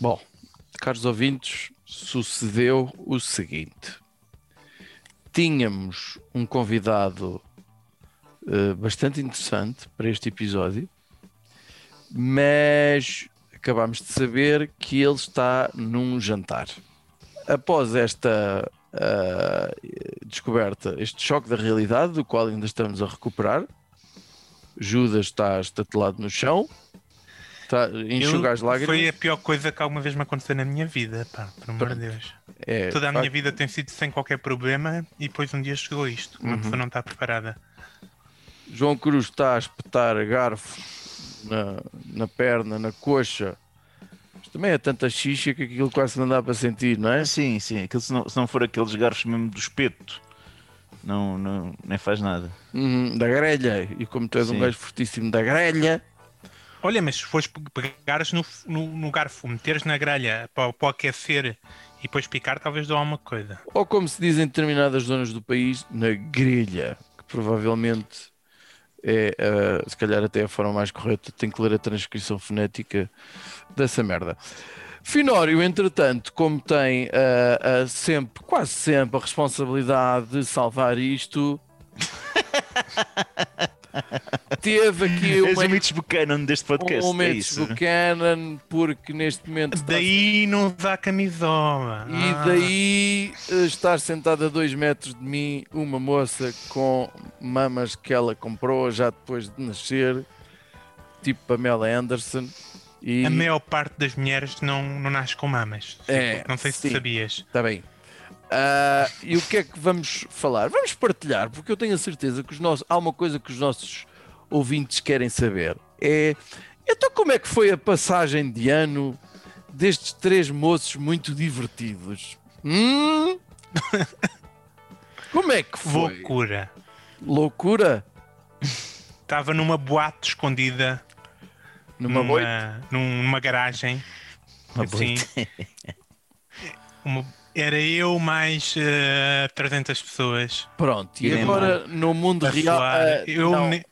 Bom, caros ouvintes, sucedeu o seguinte: tínhamos um convidado eh, bastante interessante para este episódio, mas acabámos de saber que ele está num jantar. Após esta ah, descoberta, este choque da realidade, do qual ainda estamos a recuperar, Judas está estatelado no chão. Está a enxugar as lágrimas. Foi a pior coisa que alguma vez me aconteceu na minha vida, pá, por amor de Deus. É, Toda a de minha vida tem sido sem qualquer problema e depois um dia chegou isto. Uma Uhum. pessoa não está preparada. João Cruz está a espetar garfo na, na perna, na coxa. Mas também é tanta xixa que aquilo quase não dá para sentir, não é? Sim, sim. Aquilo, se, não, se não for aqueles garfos mesmo do espeto, não, não, nem faz nada. Uhum, da grelha. E como tu és um Sim. gajo fortíssimo da grelha, Olha, mas se fores pe- pegares no, no, no garfo, meteres na grelha para, para aquecer e depois picar, talvez dê alguma coisa. ou como se diz em determinadas zonas do país, na grelha, que provavelmente é, ah, se calhar até a forma mais correta, tem que ler a transcrição fonética dessa merda. Finório, entretanto, como tem ah, ah, sempre, quase sempre, a responsabilidade de salvar isto, teve aqui És uma, o Mitch Buchanan deste podcast. um é isso. Buchanan, porque neste momento está Daí não usar camisola. E Ah. daí eh, estar sentada a dois metros de mim uma moça com mamas que ela comprou já depois de nascer, tipo Pamela Anderson. E A maior parte das mulheres não, não nasce com mamas. É, não sei se sim. sabias. está bem. Ah, e o que é que vamos falar? Vamos partilhar, porque eu tenho a certeza que os nossos, há uma coisa que os nossos ouvintes querem saber. É então como é que foi a passagem de ano destes três moços muito divertidos? Hum? Como é que foi? Loucura. Loucura? Estava numa boate escondida Numa boita? num- numa garagem. Uma assim. Uma- era eu mais eh, 300 pessoas. Pronto, e E agora no mundo real. ah, eu não, ne-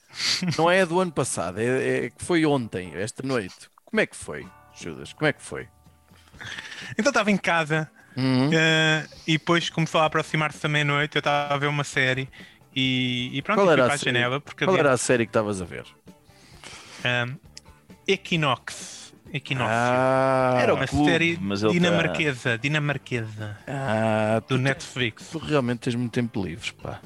não é do ano passado, é, é que foi ontem, esta noite. Como é que foi, Judas? Como é que foi? Então estava em casa Uhum. eh, e depois começou a aproximar-se da meia-noite. Eu estava a ver uma série e, e pronto, Qual eu fui era a para a série? janela porque Qual havia era a série que estavas a ver? um, Equinox. Equinox. Ah, Era uma clube, série tá- dinamarquesa, dinamarquesa ah, do tu, Netflix. tu realmente tens muito tempo livre, pá.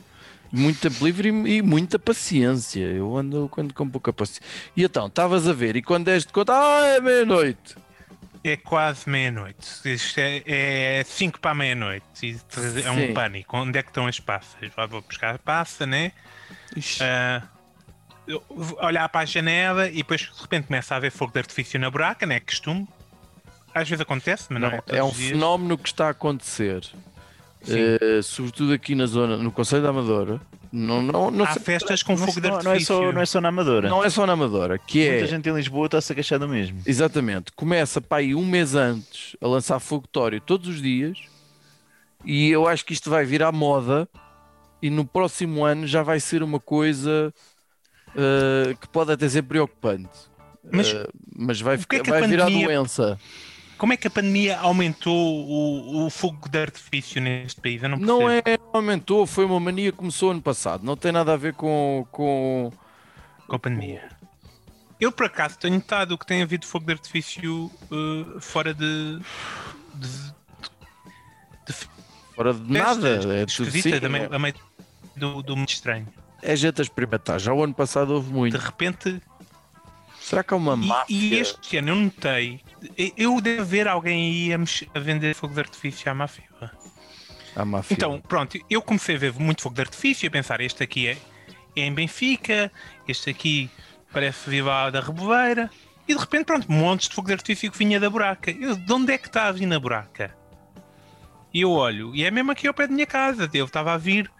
Muito tempo livre e, e muita paciência. Eu ando quando com pouca paciência. E então, estavas a ver, e quando és de conta, ah, é meia-noite. É quase meia-noite. Isto é 5 para a meia-noite. É um Sim. pânico. Onde é que estão as passas? Vá, Vou buscar a passa, né? Vou olhar para a janela e depois de repente começa a haver fogo de artifício na buraca, né? Costume. Às vezes acontece, mas não, não, é, é um fenómeno que está a acontecer. Eh, sobretudo aqui na zona, no Conselho da Amadora. Não, não, não, Há sei- festas com fogo de artifício. não é só, não é só na Amadora. não é só na Amadora, que é. Muita gente em Lisboa está-se a queixar do mesmo. Exatamente. Começa para aí um mês antes a lançar fogotório todos os dias e eu acho que isto vai vir à moda e no próximo ano já vai ser uma coisa uh, que pode até ser preocupante. Mas Uh, mas vai, é ficar, a vai virar pandemia- doença. Como é que a pandemia aumentou o, o fogo de artifício neste país? Eu não percebo. Não é aumentou, foi uma mania que começou ano passado. Não tem nada a ver com, com com a pandemia. Eu, por acaso, tenho notado que tem havido fogo de artifício uh, fora de. de, de fora de nada. É sim, a meio, a meio do, do muito estranho. é gente a experimentar. Já o ano passado houve De muito. repente. Será que há uma E, máfia? e este ano eu notei. Eu devo ver alguém aí a, vender fogo de artifício à máfia. Há máfia. Então, pronto, eu comecei a ver muito fogo de artifício e a pensar: este aqui é, é em Benfica, este aqui parece Viva da Reboveira, e de repente, pronto, montes de fogo de artifício que vinha da buraca. Eu, de onde é que está a vir na buraca? E eu olho, e é mesmo aqui ao pé da minha casa. Eu estava a vir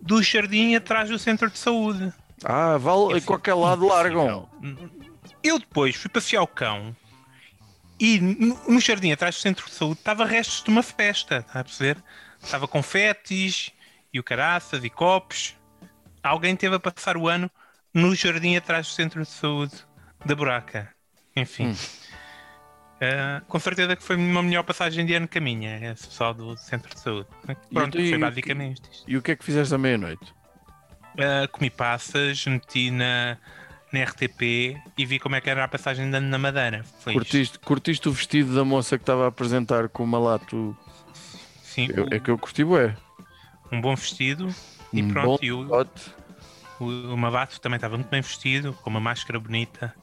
do jardim atrás do centro de saúde. Ah, vale, em qualquer lado largam. Eu depois fui passear o cão e no, jardim atrás do centro de saúde estava restos de uma festa, está a perceber? Estava confetes e o caraças e copos. Alguém teve a passar o ano no jardim atrás do centro de saúde da buraca. Enfim. Hum. Ah, com certeza que foi uma melhor passagem de ano que a minha, esse pessoal do centro de saúde. Pronto, e- foi basicamente isto. E o que é que fizeste à meia-noite? Uh, comi passas, meti na, na RTP e vi como é que era a passagem de ano na Madeira. Foi. Curtiste, curtiste o vestido da moça que estava a apresentar com o malato? Sim, Eu- é que eu curti, ué. um bom vestido e Um pronto. bom E o, o, o Mavato também estava muito bem vestido, com uma máscara bonita.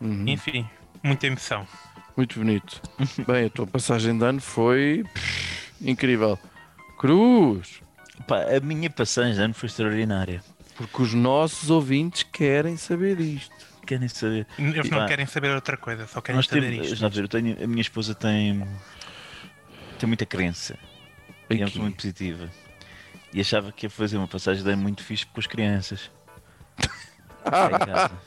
Uhum, Enfim, muita emoção. Muito bonito. Bem, a tua passagem de ano foi pff, incrível. Cruz! Pá, a minha passagem de ano foi extraordinária. Porque os nossos ouvintes querem saber isto. Querem saber? Eles não Pá. querem saber outra coisa, só querem saber temos, isto. eu tenho, a minha esposa tem, tem muita crença. Digamos Aqui. muito positiva. E achava que ia fazer uma passagem de muito fixe com as crianças.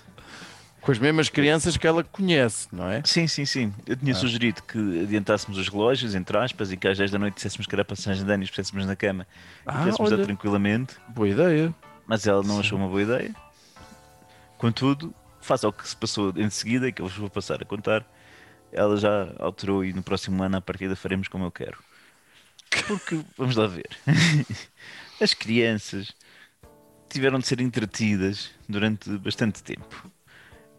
Com as mesmas crianças que ela conhece, não é? Sim, sim, sim. Eu tinha sugerido que adiantássemos os relógios, entre aspas, e que às 10 da noite disséssemos que era passagem de ano e os puséssemos na cama e Ah, pudéssemos dar tranquilamente, Boa ideia. Mas ela não achou uma boa ideia. Contudo, face ao que se passou em seguida, e que eu vos vou passar a contar, ela já alterou e no próximo ano, à partida, faremos como eu quero. Porque, vamos lá ver, as crianças tiveram de ser entretidas durante bastante tempo.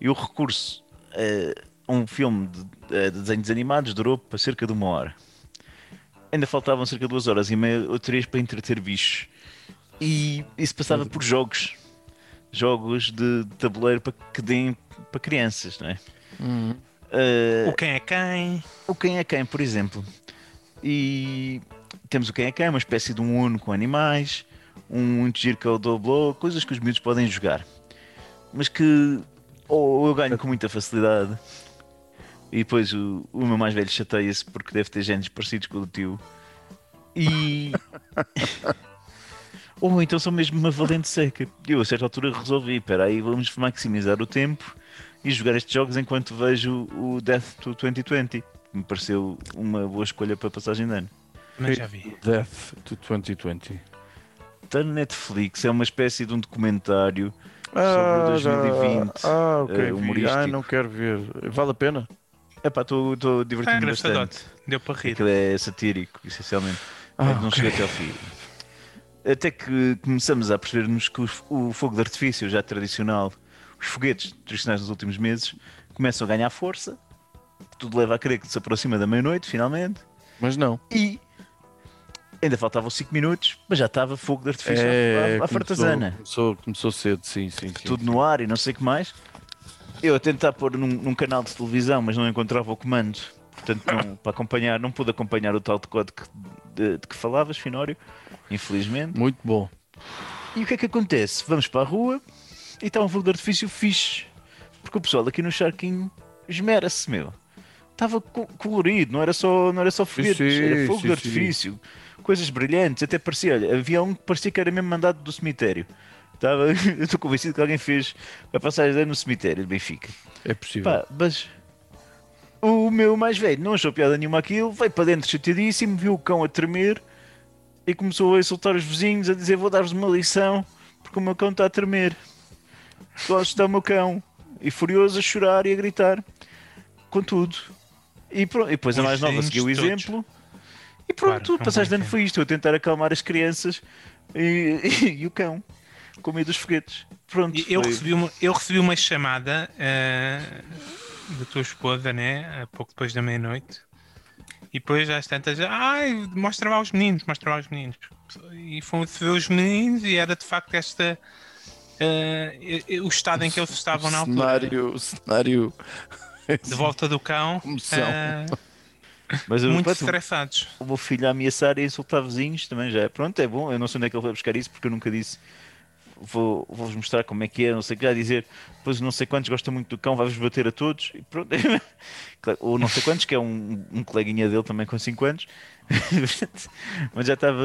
E o recurso eh, a um filme de, eh, de desenhos animados durou para cerca de uma hora. Ainda faltavam cerca de duas horas e meia ou três para entreter bichos. E isso passava por jogos. Jogos de, de tabuleiro para que deem para crianças, não é? Uhum. Eh, O quem é quem? o quem é quem, por exemplo. E temos o quem é quem, uma espécie de um uno com animais, um muito giro que é o Doblo, coisas que os miúdos podem jogar. Mas que ou eu ganho com muita facilidade e depois o, o meu mais velho chateia-se porque deve ter genes parecidos com o do tio. E. ou então sou mesmo uma valente seca. E eu a certa altura resolvi, espera aí, vamos maximizar o tempo e jogar estes jogos enquanto vejo o Death to 2020. que Me pareceu uma boa escolha para passagem de ano. Mas já vi. Death to 2020. Está na Netflix, é uma espécie de um documentário Ah, sobre 2020. já... ah ok. eh, vi. humorístico. Ah, não quero ver. Vale a pena? Epá, estou Ah, divertindo engraçadote. bastante. Deu para rir. Aquilo é satírico, essencialmente. Ah, Mas não ok. chega até ao fim. Até que começamos a perceber-nos que o, fogo de artifício já tradicional, os foguetes tradicionais dos últimos meses, começam a ganhar força. Tudo leva a crer que se aproxima da meia-noite, finalmente. Mas não. E ainda faltavam 5 minutos, mas já estava fogo de artifício à, à É, começou, fartazana. começou, começou cedo, sim, sim. sim Tudo no ar e não sei o que mais. Eu a tentar pôr num, num canal de televisão, mas não encontrava o comando. Portanto, não, para acompanhar, não pude acompanhar o tal de código que- de, de que falavas, Finório, infelizmente. Muito bom. E o que é que acontece? Vamos para a rua e está um fogo de artifício fixe. Porque o pessoal aqui no Charquinho esmera-se, meu. Estava co- colorido, não era só, não era só foguetes, sim, era fogo sim, de artifício. Coisas brilhantes, até parecia, olha, havia um que parecia que era mesmo mandado do cemitério. Estava, eu estou convencido que alguém fez a passagem no cemitério de Benfica. É possível. Pá, mas o meu mais velho não achou piada nenhuma aquilo, veio para dentro chateadíssimo, viu o cão a tremer e começou a insultar os vizinhos, a dizer: Vou dar-vos uma lição porque o meu cão está a tremer. A assustar o meu cão. E furioso a chorar e a gritar. Contudo. E, pronto, e depois a mais nova seguiu o exemplo. E pronto, Claro, bom ano foi isto: eu tentar acalmar as crianças e, e o cão com medo dos foguetes. Pronto, E Eu foi- recebi uma, eu recebi uma chamada eh, da tua esposa, né? Há pouco depois da meia-noite. E depois às tantas, ai, mostra lá os meninos, mostra lá os meninos. E fomos ver os meninos e era de facto esta. eh, eh, o estado em que eles estavam na o altura. cenário, o cenário. De volta do cão, eh, mas eu- muito pronto, estressados. o meu filho a ameaçar e a insultar vizinhos também já. é. Pronto, é bom. Eu não sei onde é que ele foi buscar isso porque eu nunca disse. Vou- Vou-vos mostrar como é que é, não sei o que, já dizer, pois não sei quantos gostam muito do cão, vai-vos bater a todos. E pronto. Ou não sei quantos, que é um, um coleguinha dele também com 5 anos. Mas já estava.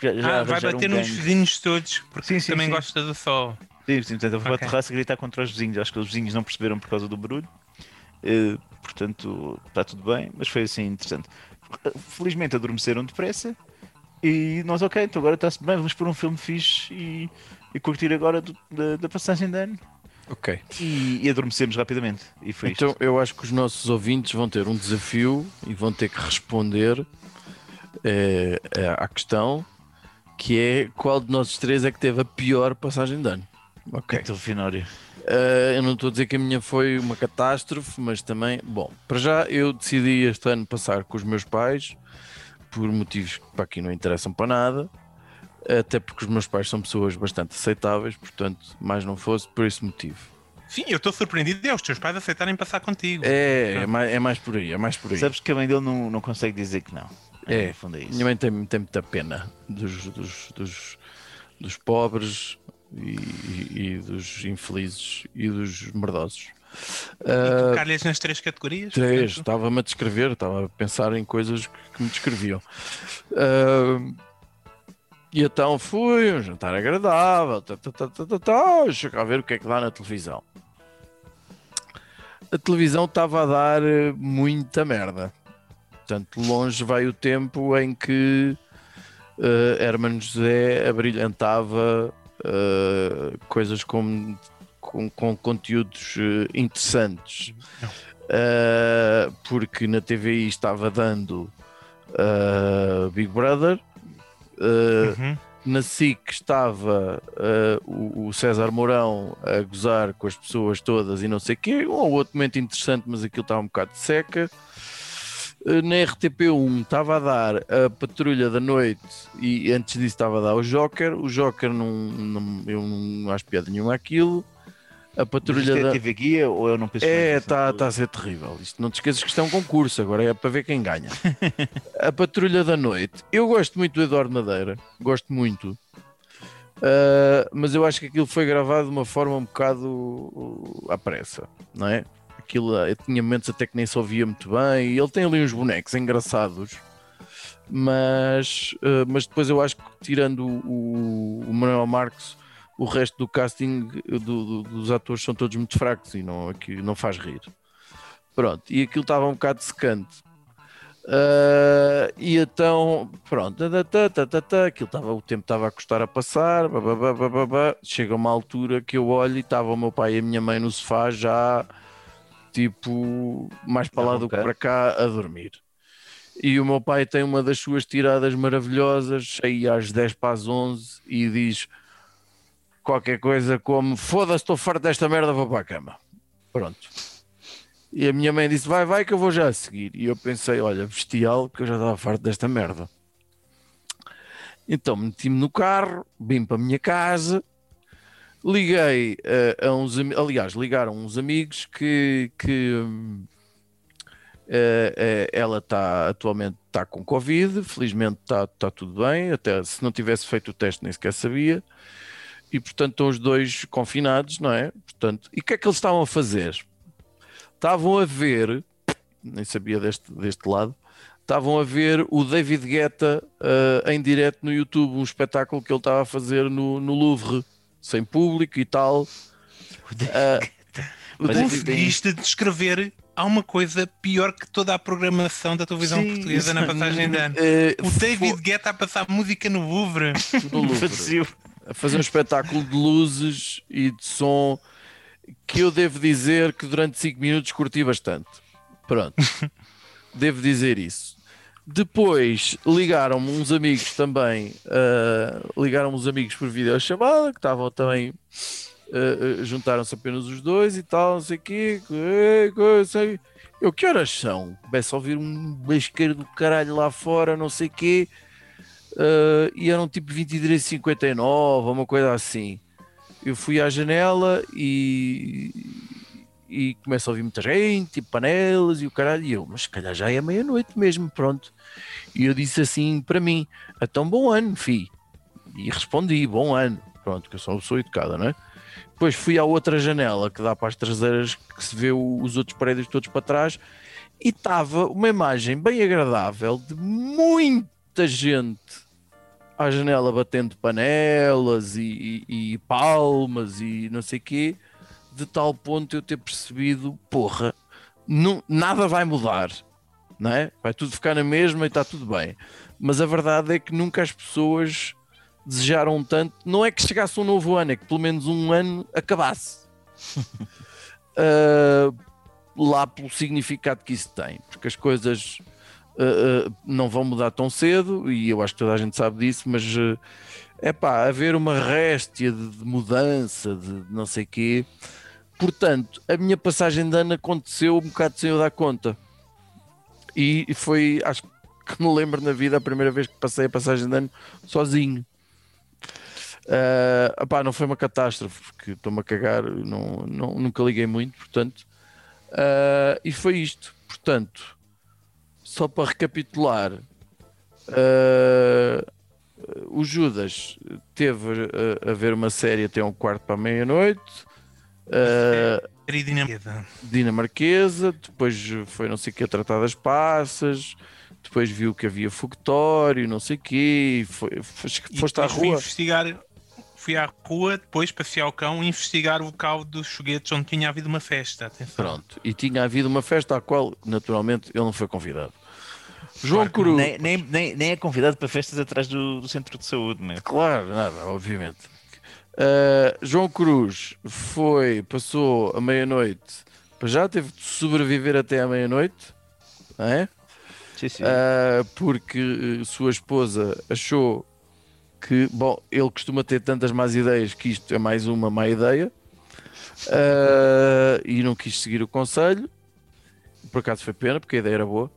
Já, Ah, vai bater um nos vizinhos todos, porque Sim, sim, também sim. gosta do sol. Sim, sim, portanto, eu fui para Ok. a terraça gritar contra os vizinhos. Acho que os vizinhos não perceberam por causa do barulho. Eh, portanto, está tudo bem, mas foi assim interessante. Felizmente adormeceram depressa e nós, ok, então agora está-se bem, vamos pôr um filme fixe e, e curtir agora do- da, da passagem de ano. Ok. E, e adormecemos rapidamente. E foi Então isto. eu acho que os nossos ouvintes vão ter um desafio e vão ter que responder eh, à questão que é qual de nós três é que teve a pior passagem de ano. Ok. Então, Finório. Eh, eu não estou a dizer que a minha foi uma catástrofe, mas também, bom, para já eu decidi este ano passar com os meus pais por motivos que para aqui não interessam para nada, até porque os meus pais são pessoas bastante aceitáveis, portanto, mais não fosse por esse motivo. Sim, eu estou surpreendido de os teus pais aceitarem passar contigo. É, é mais, é mais por aí, é mais por aí. Sabes que a mãe dele não, não consegue dizer que não. É. É isso. Minha mãe tem, tem muita pena dos, dos, dos, dos pobres e, e- e dos infelizes e dos merdosos. Ah, Tocar-lhes nas três categorias. Três, estava-me a descrever, estava a pensar em coisas que, me descreviam. Ah, e então fui, um jantar agradável, tá, tá, tá, tá, tá, cá ver o que é que dá na televisão. A televisão estava a dar eh, muita merda. Portanto, longe vai o tempo em que eh, Hermano José abrilhantava eh, coisas com, com, com conteúdos eh, interessantes. Uh, porque na TVI estava dando uh, Big Brother, uh, uhum. na SIC estava o, o César Mourão a gozar com as pessoas todas e não sei o quê, um ou outro momento interessante, mas aquilo estava um bocado de seca. Na RTP1 estava a dar a Patrulha da Noite e antes disso estava a dar o Joker. O Joker não, não, eu não acho piada nenhuma aquilo. A Patrulha é da. TV Guia ou eu não penso É, está tá a ser terrível. Isto, não te esqueças que isto é um concurso, agora é para ver quem ganha. a Patrulha da Noite. Eu gosto muito do Eduardo Madeira, gosto muito. Ah, mas eu acho que aquilo foi gravado de uma forma um bocado uh, à pressa, não é? Aquilo, eu tinha momentos até que nem se ouvia muito bem, e ele tem ali uns bonecos engraçados, mas, ah, mas depois eu acho que tirando o, o Manuel Marques, o resto do casting do- do- dos atores são todos muito fracos e não, aqui, não faz rir. Pronto, e aquilo estava um bocado secante. Ah, e então, pronto, tá, tá, tá, tá, tá, aquilo estava, o tempo estava a custar a passar. ba, ba, ba, ba, ba, ba. Chega uma altura que eu olho e estava o meu pai e a minha mãe no sofá já, tipo, mais para lá do que para cá a dormir. E o meu pai tem uma das suas tiradas maravilhosas, aí às 10 para as 11, e diz qualquer coisa como: Foda-se, estou farto desta merda, vou para a cama. Pronto. E a minha mãe disse: Vai, vai, que eu vou já a seguir. E eu pensei: Olha, bestial, que eu já estava farto desta merda. Então meti-me no carro, vim para a minha casa, liguei eh, a uns aliás, ligaram uns amigos que, que eh, eh, ela está atualmente está com Covid, felizmente está está tudo bem, até se não tivesse feito o teste nem sequer sabia, e portanto estão os dois confinados, não é? Portanto, e o que é que eles estavam a fazer? Estavam a ver, nem sabia deste, deste lado, estavam a ver o David Guetta eh, em direto no YouTube, um espetáculo que ele estava a fazer no, no Louvre, sem público e tal. Que tem- Conseguiste descrever há uma coisa pior que toda a programação da televisão Sim, portuguesa na passagem de ano. eh, O David Guetta a passar música no Louvre. no Louvre. A fazer um espetáculo de luzes e de som que eu devo dizer que durante 5 minutos curti bastante. Pronto, devo dizer isso. Depois ligaram-me uns amigos também, ah, ligaram-me uns amigos por videochamada que estavam também, ah, juntaram-se apenas os dois e tal, não sei o quê. sei- Eu, que horas são? Começo a ouvir um basqueiro do caralho lá fora, não sei o quê. Uh, e eram tipo 23,59, uma coisa assim. Eu fui à janela e, e começo a ouvir muita gente, tipo panelas e o caralho. E eu, mas se calhar já é meia-noite mesmo, pronto. E eu disse assim para mim: então bom ano, fi. E respondi: bom ano, pronto, que eu sou uma pessoa educada, não é? Depois fui à outra janela que dá para as traseiras, que se vê os outros prédios todos para trás, e estava uma imagem bem agradável de muita gente à janela batendo panelas e, e- e palmas e não sei quê, de tal ponto eu ter percebido, porra, não, nada vai mudar, não é? Vai tudo ficar na mesma e está tudo bem. Mas a verdade é que nunca as pessoas desejaram tanto, não é que chegasse um novo ano, é que pelo menos um ano acabasse. Ah, lá pelo significado que isso tem, porque as coisas uh, não vão mudar tão cedo e eu acho que toda a gente sabe disso, mas é pá, haver uma réstia de, de mudança, de não sei quê. Portanto, a minha passagem de ano aconteceu um bocado sem eu dar conta. E foi, acho que me lembro na vida, a primeira vez que passei a passagem de ano sozinho. Uh, opá, não foi uma catástrofe, porque estou-me a cagar, não, não, nunca liguei muito, portanto. Uh, e foi isto. Portanto, só para recapitular, uh, o Judas teve a, a, ver uma série até um quarto para a meia-noite. Uh, dinamarquesa. dinamarquesa, depois foi não sei o que a tratar das passas, depois viu que havia fogotório, não sei o que, foi, foi, foste à rua. investigar fui à rua, depois passei ao cão investigar o local dos foguetes onde tinha havido uma festa. Atenção. Pronto, e tinha havido uma festa à qual, naturalmente, ele não foi convidado. João claro, Cruz. Nem, nem, nem, nem, é convidado para festas atrás do, do centro de saúde, mesmo. Claro, nada, obviamente. Uh, João Cruz foi, passou a meia-noite, já teve de sobreviver até à meia-noite, não é? Sim, sim. Uh, porque sua esposa achou que, bom, ele costuma ter tantas más ideias que isto é mais uma má ideia uh, e não quis seguir o conselho. Por acaso foi pena, porque a ideia era boa.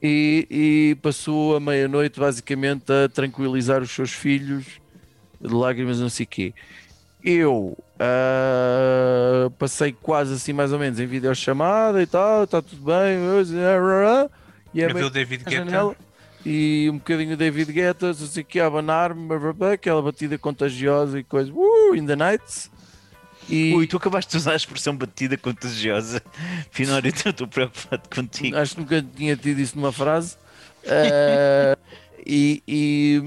E, e passou a meia-noite basicamente a tranquilizar os seus filhos de lágrimas, não sei o quê. Eu uh, passei quase assim, mais ou menos, em videochamada e tal, está tudo bem. E é bem, o David Guetta e um bocadinho David Guetta, assim que a abanar-me, aquela batida contagiosa e coisa, uh, in the nights. E... Ui, tu acabaste de usar a expressão batida contagiosa. Finalmente estou preocupado contigo. Acho que nunca tinha tido isso numa frase. Uh, e, e,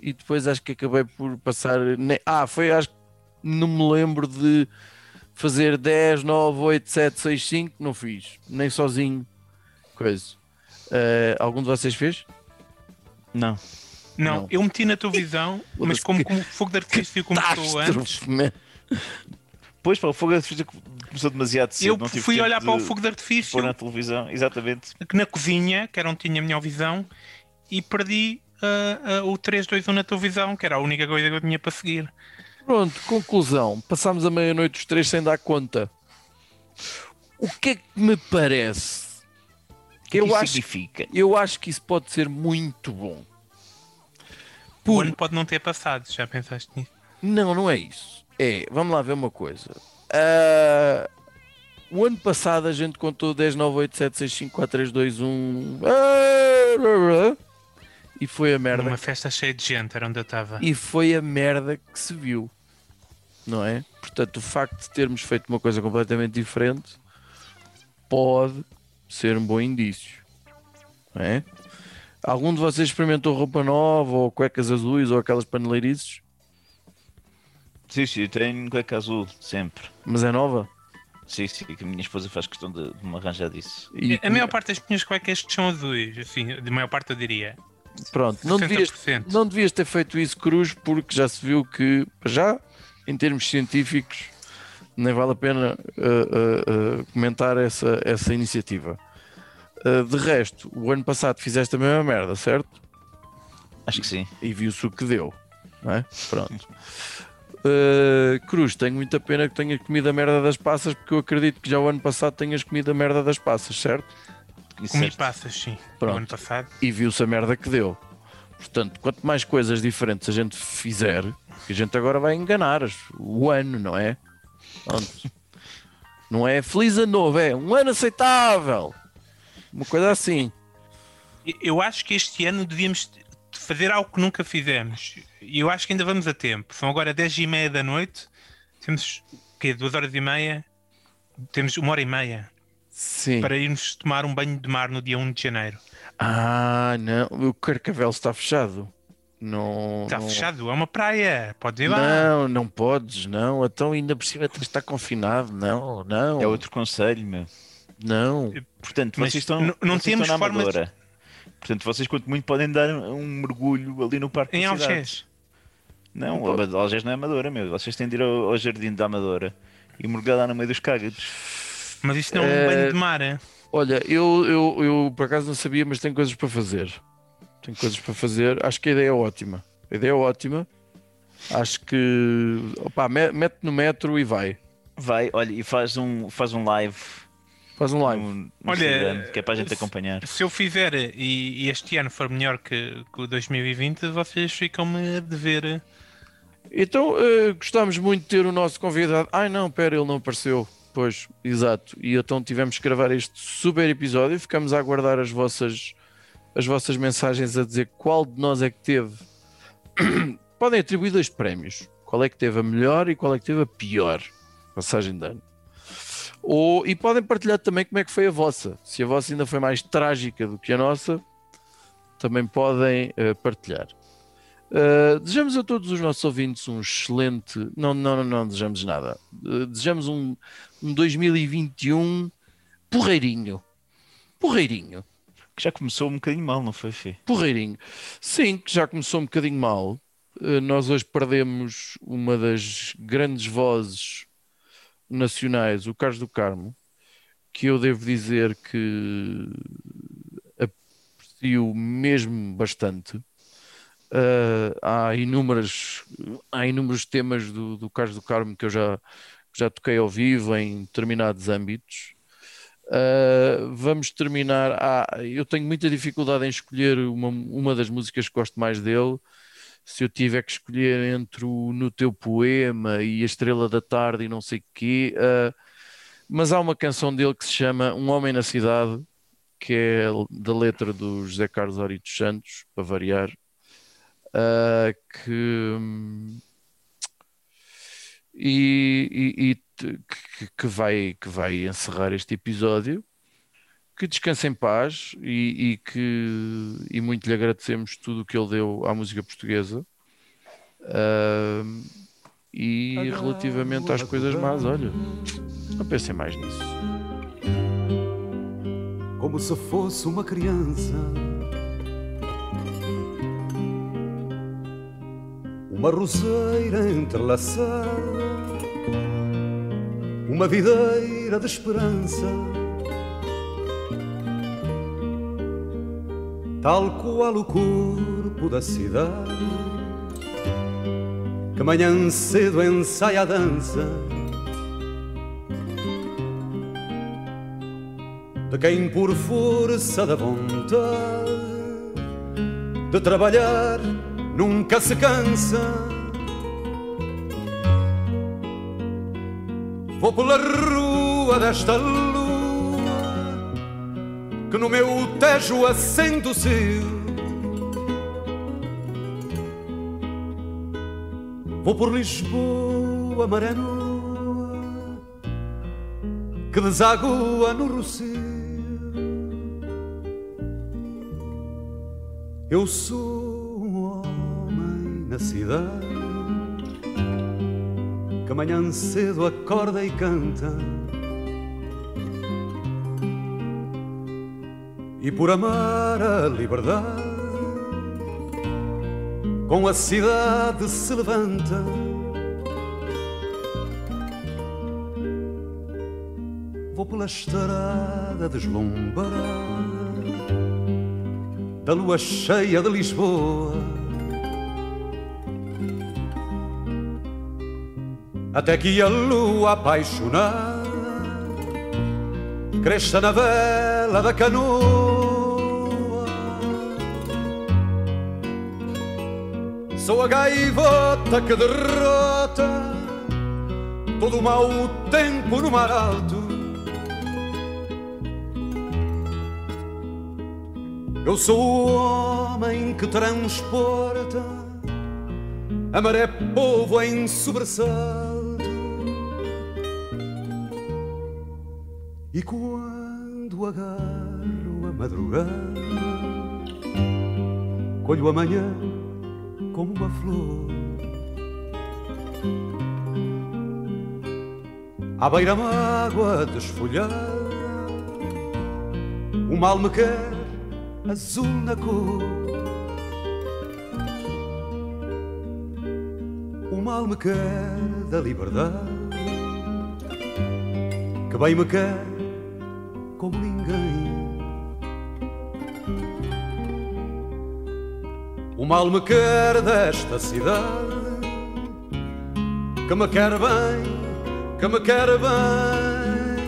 e, depois acho que acabei por passar. Ah, foi, acho que não me lembro de fazer 10, 9, 8, 7, 6, 5. Não fiz, nem sozinho. Coisa. Uh, algum de vocês fez? Não. Não, não. eu meti na televisão, mas como, como o fogo de artifício começou antes. Pois, pá, o fogo de artifício começou demasiado cedo. Eu não fui olhar para o fogo de artifício. Pôr na televisão, exatamente. Na cozinha, que era onde tinha a melhor visão, e perdi uh, uh, o 3, 2, 1 na televisão, que era a única coisa que eu tinha para seguir. Pronto, conclusão. Passámos a meia-noite os três sem dar conta. O que é que me parece? que eu acho, significa? Eu acho que isso pode ser muito bom. Por... O ano pode não ter passado, já pensaste nisso? Não, não é isso. É, vamos lá ver uma coisa. Uh, o ano passado a gente contou 10, 9, 8, 7, 6, 5, 4, 3, 2, 1. E foi a merda. Uma festa cheia de gente, era onde eu estava. E foi a merda que se viu. Não é? Portanto, o facto de termos feito uma coisa completamente diferente pode ser um bom indício. Não é? Algum de vocês experimentou roupa nova ou cuecas azuis ou aquelas paneleirices? Sim, sim, tenho cueca azul, sempre. Mas é nova? Sim, sim, que a minha esposa faz questão de, de me arranjar disso. E, a maior parte das minhas cuecas são azuis, assim, de maior parte eu diria. Pronto, não devias, não devias ter feito isso, Cruz, porque já se viu que, já, em termos científicos, nem vale a pena uh, uh, comentar essa, essa iniciativa. de resto, o ano passado fizeste a mesma merda, certo? Acho que sim. E viu-se o que deu, não é? Pronto. Cruz, tenho muita pena que tenhas comido a merda das passas, porque eu acredito que já o ano passado tenhas comido a merda das passas, certo? Comi certo. passas, sim. Pronto. ano passado. E viu-se a merda que deu. Portanto, quanto mais coisas diferentes a gente fizer, a gente agora vai enganar o ano, não é? Pronto. Não é feliz ano novo, é um ano aceitável. Uma coisa assim. Eu acho que este ano devíamos fazer algo que nunca fizemos. E eu acho que ainda vamos a tempo. São agora 10 e meia da noite. Temos o quê? Duas horas e meia? Temos uma hora e meia. Sim. Para irmos tomar um banho de mar no dia 1 de janeiro. Ah, não. O Carcavel está fechado. Não, Está não- fechado, é uma praia. Pode ir lá. Não, não podes, não. Então ainda por cima estar confinado. Não, não. É outro conselho, meu. Não. Portanto, Mas vocês estão, não- não vocês temos estão na forma de-. Portanto, vocês quanto muito podem dar um mergulho ali no parque Em da Algés. Não, Ama- Algés não é Amadora, meu. Vocês têm de ir ao, ao jardim da Amadora e mergulhar lá no meio dos cágados. Mas isso não é um Eh, banho de mar. é? Olha, eu, eu, eu por acaso não sabia, mas tenho coisas para fazer. Tenho coisas para fazer. Acho que a ideia é ótima. A ideia é ótima. Acho que. Me- mete no metro e vai. Vai, olha, e faz um, faz um live Faz um live. no, no Olha, Instagram, que é para a gente se- acompanhar. Se eu fizer e, e este ano for melhor que, que o 2020, vocês ficam-me a dever. Então, eh, gostámos muito de ter o nosso convidado. Ai não, pera, ele não apareceu. Pois, exato. E então tivemos que gravar este super episódio. Ficamos a aguardar as vossas, as vossas mensagens a dizer qual de nós é que teve. Podem atribuir dois prémios. Qual é que teve a melhor e qual é que teve a pior passagem de ano. Ou, e podem partilhar também como é que foi a vossa. Se a vossa ainda foi mais trágica do que a nossa, também podem eh, partilhar. Uh, desejamos a todos os nossos ouvintes um excelente. Não, não, não, não desejamos nada. Uh, desejamos um, um 2021 porreirinho. Porreirinho. Que já começou um bocadinho mal, não foi, Fê? Porreirinho. Sim, que já começou um bocadinho mal. Uh, nós hoje perdemos uma das grandes vozes nacionais, o Carlos do Carmo, que eu devo dizer que aprecio mesmo bastante. Uh, há inúmeras há inúmeros temas do, do Carlos do Carmo que eu já, já toquei ao vivo em determinados âmbitos. Uh, vamos terminar. Ah, eu tenho muita dificuldade em escolher uma, uma das músicas que gosto mais dele. Se eu tiver que escolher entre o No Teu Poema e A Estrela da Tarde e não sei o quê, uh, mas há uma canção dele que se chama Um Homem na Cidade, que é da letra do José Carlos Ari dos Santos, para variar. Uh, que, e, e- e que, que vai, que vai encerrar este episódio. Que descanse em paz e, e que e muito lhe agradecemos tudo o que ele deu à música portuguesa. Uh, e relativamente às coisas más, olha, não pensem mais nisso. como se fosse uma criança. Uma roseira entrelaçada, uma videira de esperança. Tal qual o corpo da cidade, que manhã cedo ensaia a dança. de quem por força da vontade de trabalhar nunca se cansa. Vou pela rua desta lua que no meu tejo acende o seu. Vou por Lisboa, maré nua que desagua no Rocio. Eu sou na cidade que amanhã cedo acorda e canta. E por amar a liberdade, com a cidade se levanta. Vou pela estrada deslumbrada da lua cheia de Lisboa. Até que a lua apaixonada cresça na vela da canoa. Sou a gaivota que derrota todo o mau tempo no mar alto. Eu sou o homem que transporta a maré povo em sobressalto. E quando agarro a madrugada, colho amanhã como uma flor. À beira-mágoa desfolhada, o mal me quer azul na cor. O mal me quer da liberdade, que bem me quer O mal me quer desta cidade, que me quer bem, que me quer bem.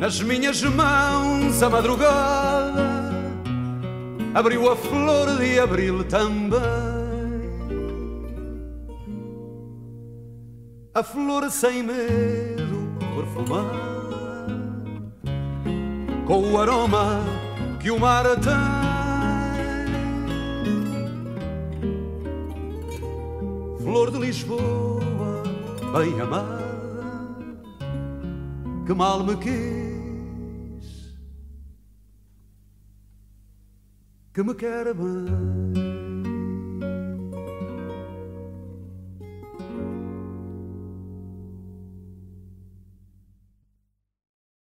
Nas minhas mãos a madrugada abriu a flor de abril também. A flor sem medo perfumada, com o aroma que o mar tem. Flor de Lisboa, bem amada, que mal me quis, que me quer bem.